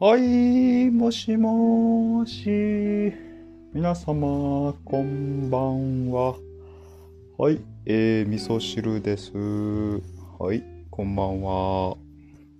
はい、もしもし。皆様、こんばんは。はい、えー、味噌汁です。はい、こんばんは。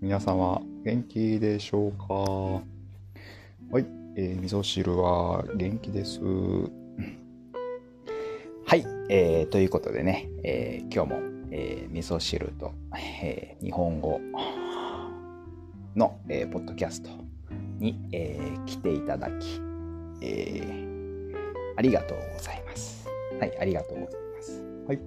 皆様、元気でしょうか？はい、えー、味噌汁は元気です。はい、えー、ということでね、えー、今日も、えー、味噌汁と、えー、日本語の、えー、ポッドキャストに、えー、来ていただき、えー、ありがとうございます。はい、ありがとうございます。はい。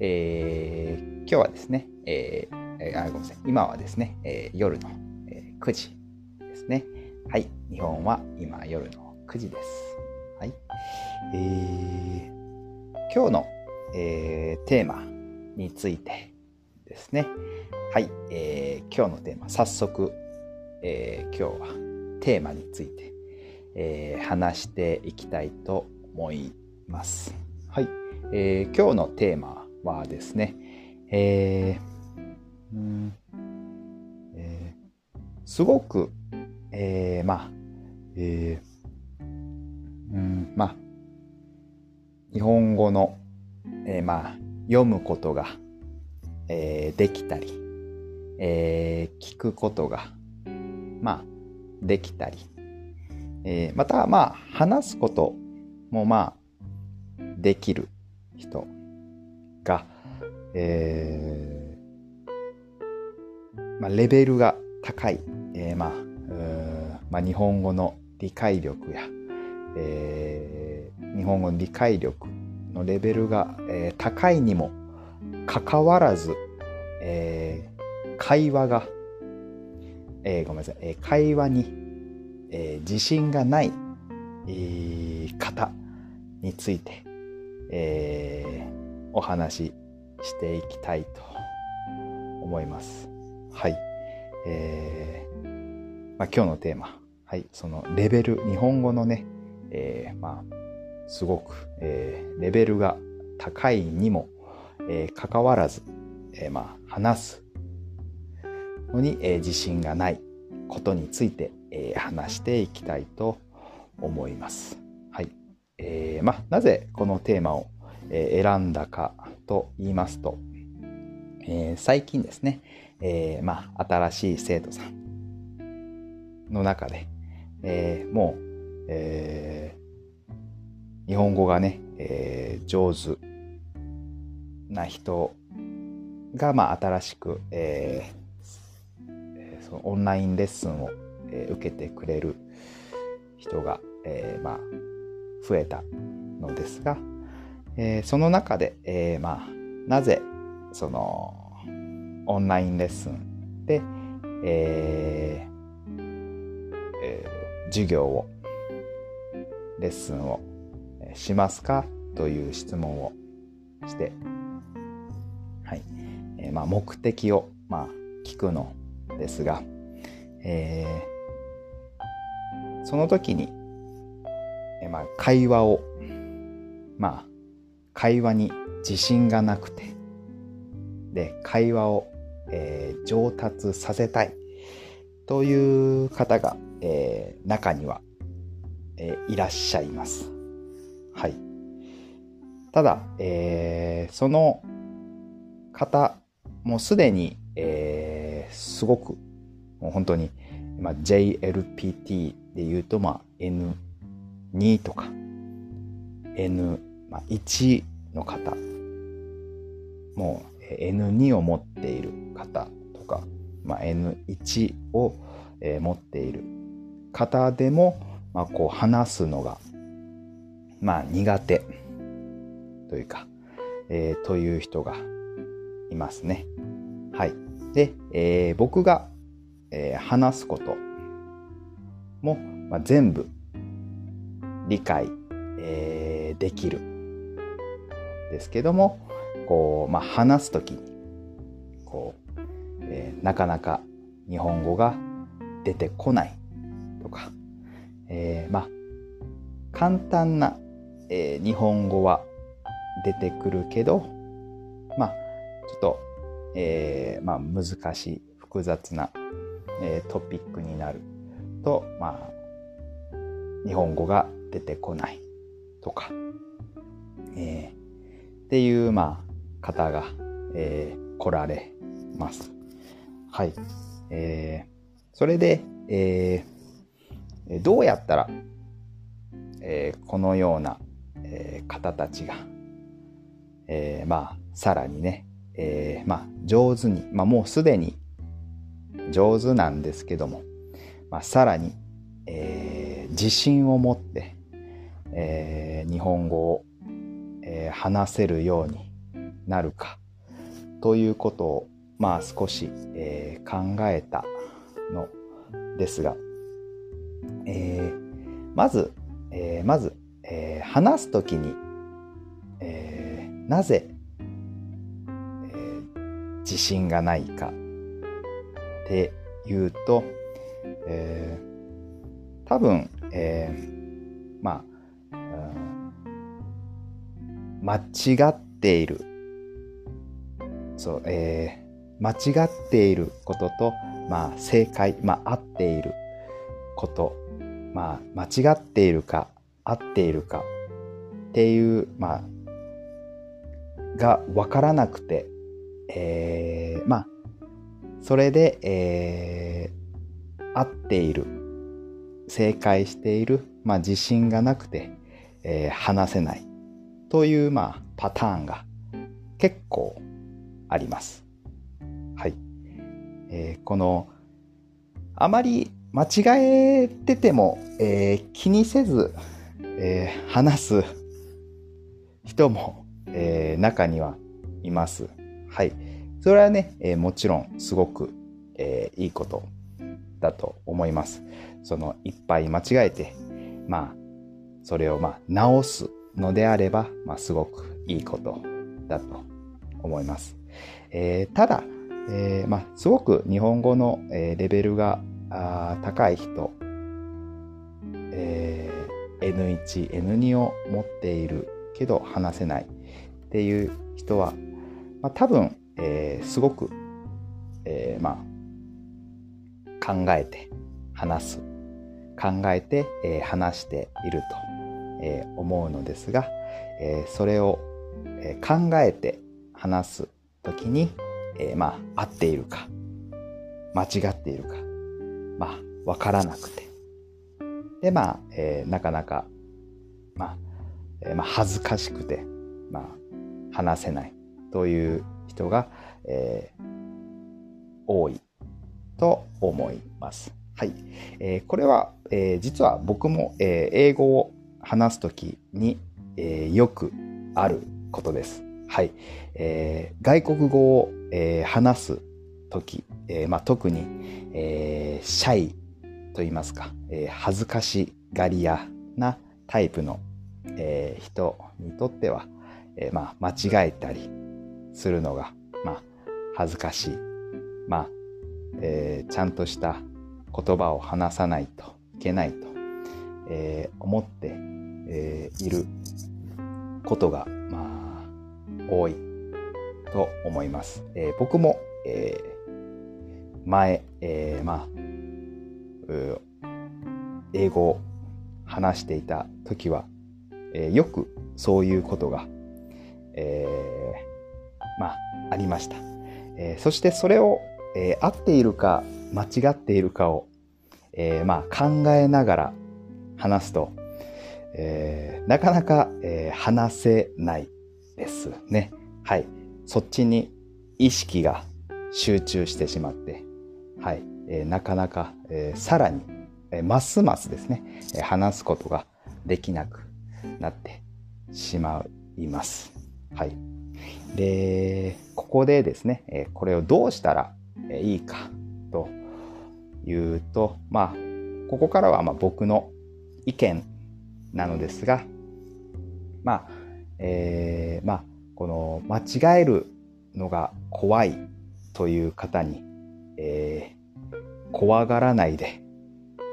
えー、今日はですね、えーえーあ、ごめんなさい。今はですね、えー夜の、えー9時ですね。はい。日本は今夜の9時です。はい。えー今日の、えーテーマについてですね。はい。えー今日のテーマ、早速、えー今日はテーマについて、えー話していきたいと思います。はい。えー今日のテーマはですね、えーうんえーすごく、えーまあ、えーうん、まあ、日本語の、えーまあ、読むことが、えーできたり、えー聞くことが、まあ、できたり、えーまた、まあ、話すことも、まあ、できる人が、えーまあ、レベルが高い、えーまあまあ、日本語の理解力や、えー日本語の理解力のレベルが、えー高いにもかかわらず、えー会話が、えーごめんなさい、えー会話に、えー自信がない、えー方について、えーお話ししていきたいと思います。はい。えーまあ、今日のテーマ、はい、そのレベル、日本語のね、えーまあ、すごく、えーレベルが高いにも、えー、かかわらず、えーまあ、話すのに、えー自信がないことについて、えー話していきたいと思います。はい。えーまあ、なぜこのテーマを、えー選んだかと言いますと、えー最近ですね、えーまあ、新しい生徒さんの中で、えーもう、えー日本語がね、えー上手な人が、まあ、新しく、えーえーそのオンラインレッスンを、えー受けてくれる人が、えーまあ、増えたのですが、えーその中で、えまあ、なぜそのオンラインレッスンで、ええー授業をレッスンをしますかという質問をして、はい。えーまあ、目的を、まあ、聞くのですが、えーその時に、えまあ、会話をまあ会話に自信がなくてで会話を、えー上達させたいという方が、えー中には、えーいらっしゃいます。はい。ただ、えーその方、もすでに、えーすごく、もう本当に、まあ、JLPT で言うと、まあ、N2 とか、N1 の方、もう N2 を持っている方とか、まあ、N1 を、えー持っている方でも、まあ、こう話すのが、まあ、苦手というか、えーという人がいますね。はい。で、えー僕が、えー話すことも、まあ、全部理解、えーできる。ですけどもこう、まあ、話す時にこう、えーなかなか日本語が出てこないとか、えーまあ簡単な、えー日本語は出てくるけどまあちょっと、えーまあ、難しい複雑な、えートピックになると、まあ、日本語が出てこないとか、えー、っていう、まあ、方が、えー、来られます。はい。えー、それで、えー、どうやったら、えー、このような、えー、方たちが、えー、まあ、さらにね、えー、まあ、上手に、まあ、もうすでに上手なんですけども、まあ、さらに、えー、自信を持って、えー、日本語を、えー、話せるようになるかということを、まあ、少し、えー、考えたのですが、えー、まず、えー、まず、えー、話すときに、えー、なぜ、自信がないかっていうと、えー、多分、えー、まあ、間違っている。そう、えー、間違っていることと、まあ、正解、まあ、合っていること、まあ、間違っているか、合っているかっていう、まあ、が分からなくて、えー、まあ、それで、えー、合っている、正解している、まあ、自信がなくて、えー、話せないという、まあ、パターンが結構あります。はい。えー、この、あまり間違えてても、えー、気にせず、えー、話す人も、えー、中にはいます。はい。それはね、えー、もちろんすごく、えー、いいことだと思います。そのいっぱい間違えて、まあ、それをまあ直すのであれば、まあ、すごくいいことだと思います。えー、ただ、えー、まあ、すごく日本語の、えー、レベルが高い人、えー、N1、N2 を持っているけど話せないっていう人は、まあ、多分えー、すごく、えー、まあ、考えて話す。考えて、えー、話していると、えー、思うのですが、えー、それを、えー、考えて話すときに、えー、まあ、合っているか、間違っているか、まあ、わからなくて。で、まあ、えー、なかなか、まあ、えー、まあ、恥ずかしくて、まあ、話せないという人が、えー、多いと思います。はい。えー、これは、えー、実は僕も、え英語を話すときに、えよくあることです。はい。え外国語を、え話すとき、えまあ、特に、えシャイと言いますか、え恥ずかしがり屋なタイプの、え人にとっては、えまあ、間違えたり、するのが、まあ、恥ずかしい。まあ、えー、ちゃんとした言葉を話さないといけないと、えー、思って、えー、いることが、まあ、多いと思います。えー、僕も、えー、前、えー、まあ、英語を話していた時は、えー、よくそういうことが、えー、まあ、ありました。えー、そしてそれを、えー、合っているか間違っているかを、えー、まあ、考えながら話すと、え、なかなか、え、話せないですね。はい。そっちに意識が集中してしまって、はい。え、なかなか、え、さらに、え、ますますですね、え、話すことができなくなってしまいます。はい。で、ここでですね、これをどうしたらいいかというと、まあ、ここからはま僕の意見なのですが、まあ、えー、まあ、この間違えるのが怖いという方に、えー、怖がらないで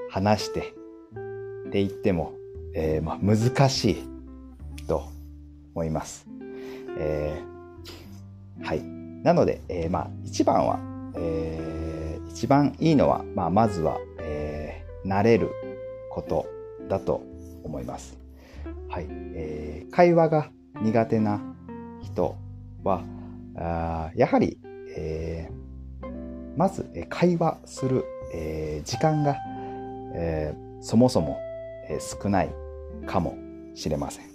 話してって言っても、えー、まあ、難しいと思います。えー、はい。なので、えー、まあ、一番は、えー、一番いいのは、まあ、まずは、え慣れることだと思います。はい。えー、会話が苦手な人は、あやはり、えー、まず会話する、えー、時間が、えー、そもそも、えー、少ないかもしれません。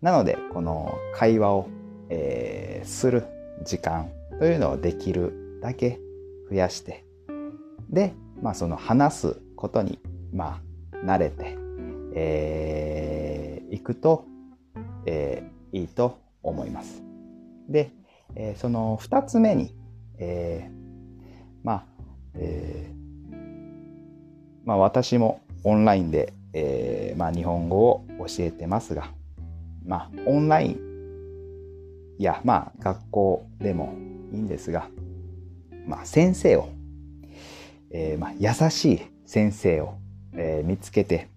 なので、この会話を、えー、する時間というのをできるだけ増やして、で、まあその話すことに、まあ慣れて、えー、いくと、えー、いいと思います。で、えー、その二つ目に、えー、まあ、えー、まあ私もオンラインで、えー、まあ日本語を教えてますが、まあオンラインや、まあ学校でもいいんですが、まあ先生を、えー、まあ優しい先生を、えー、見つけて、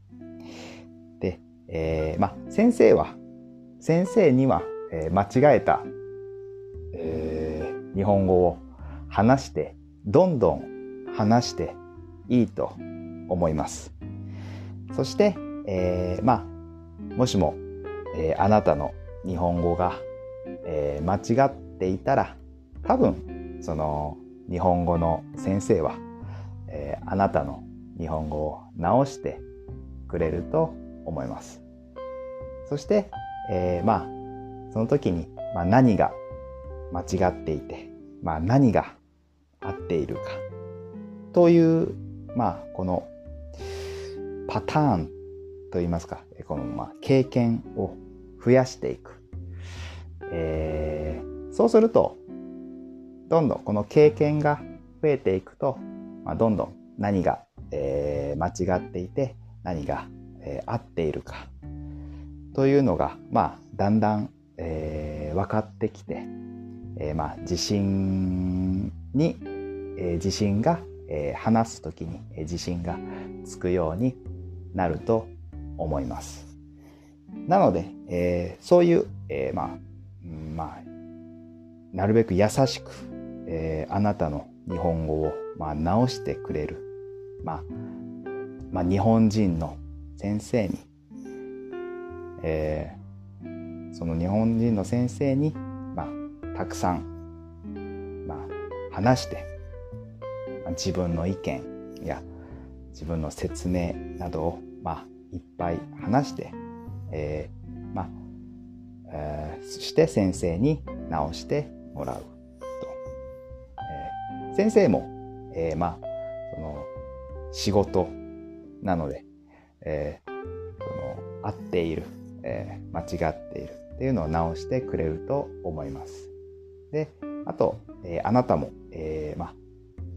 で、えー、まあ先生は、先生には、えー、間違えたえー、日本語を話して、どんどん話していいと思います。そして、えー、まあ、もしも、えー、あなたの日本語が、えー、間違っていたら、多分、その日本語の先生は、えー、あなたの日本語を直してくれると思います。そして、えー、まあ、その時に、まあ、何が間違っていて、まあ、何が合っているかという、まあ、このパターンといいますか、このまあ経験を増やしていく。えー、そうすると、どんどんこの経験が増えていくと、まあ、どんどん何が、えー、間違っていて、何が、えー、合っているかというのが、まあ、だんだん、えー、分かってきて、えー、まあ自信に、えー、自信が、えー、話す時に、えー、自信がつくようになると思います。なので、えー、そういう、えー、まあ、まあ、なるべく優しく、えー、あなたの日本語を、まあ、直してくれる、まあ、まあ、日本人の先生に、えー、その日本人の先生にまあたくさん、まあ、話して、まあ、自分の意見や自分の説明などを、まあ、いっぱい話して、えー、まあ、えー、そして先生に直してもらうと。えー、先生も、えー、まあ、その、仕事なので、えー、その合っている、えー、間違っているっていうのを直してくれると思います。で、あと、えー、あなたも、えー、まあ、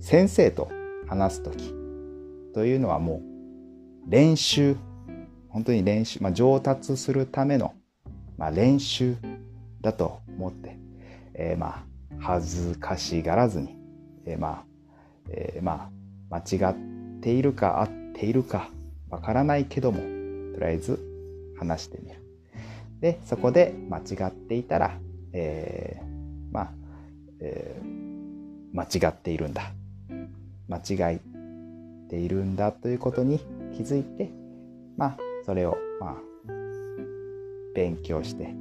先生と話すときというのはもう練習、本当に練習、まあ、上達するための、まあ、練習だと思って、えー、まあ、恥ずかしがらずに、えー、まあ、えー、まあ、間違っているか合っているかわからないけども、とりあえず話してみる。で、そこで間違っていたら、えー、まあ、えー、間違っているんだ。間違っているんだということに気づいて、まあ、それを、まあ、勉強して、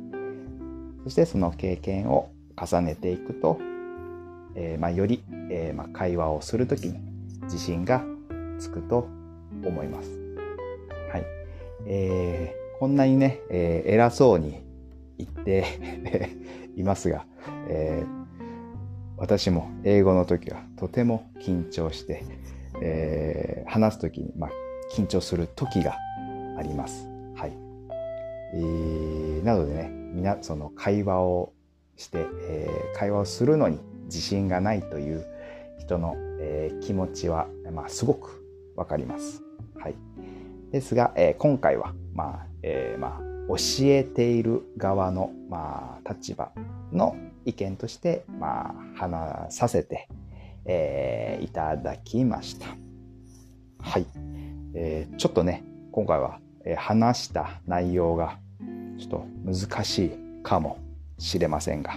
そしてその経験を重ねていくと、えー、まあ、より、えー、まあ、会話をするときに自信がつくと思います。はい。えー、こんなにね、えー、偉そうに言って いますが、えー、私も英語の時はとても緊張して、えー、話す時に、まあ、緊張する時があります。はい。えー、なのでね、みな、その会話をして、えー、会話をするのに自信がないという人の、えー、気持ちは、まあ、すごくわかります。はい。ですが、えー、今回は、まあ、えー、まあ、教えている側の、まあ、立場の意見として、まあ、話させて、えー、いただきました。はい。えー、ちょっとね、今回は、えー、話した内容がちょっと難しいかもしれませんが、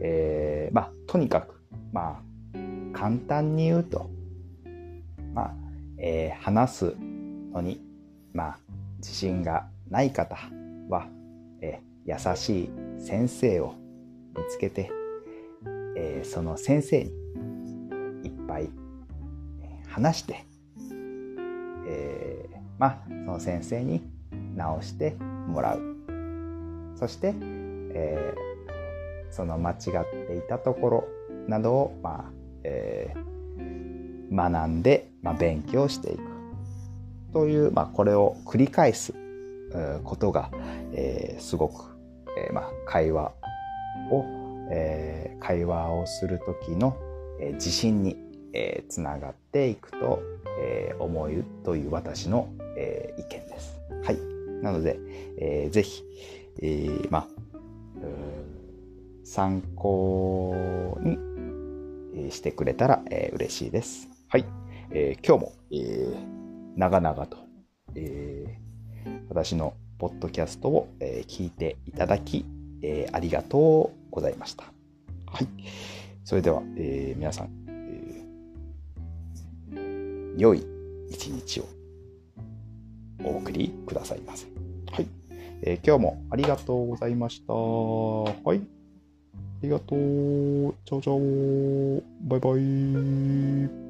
えー、まあ、とにかく、まあ、簡単に言うと、まあ、えー、話すのに、まあ、自信がない方は、えー、優しい先生を見つけて、えー、その先生にいっぱい話して、えー、まあ、その先生に直してもらう。そして、えー、その間違っていたところなどを、まあえー、学んで、まあ、勉強していくという、まあ、これを繰り返すことが、えー、すごく、えーまあ、会話を、えー、会話をする時の、えー、自信に、えー、つながっていくと、えー、思うという私の、えー、意見です。はい。なので、えー、ぜひ、えー、まあ、参考にしてくれたら、えー、嬉しいです。はい。えー、今日も、えー、長々と、えー、私のポッドキャストを、えー、聞いていただき、えー、ありがとうございました。はい。それでは、えー、皆さん、えー、良い一日をお送りくださいませ。はい。えー、今日もありがとうございました。はい。ありがとう。チャオチャオ。バイバイ。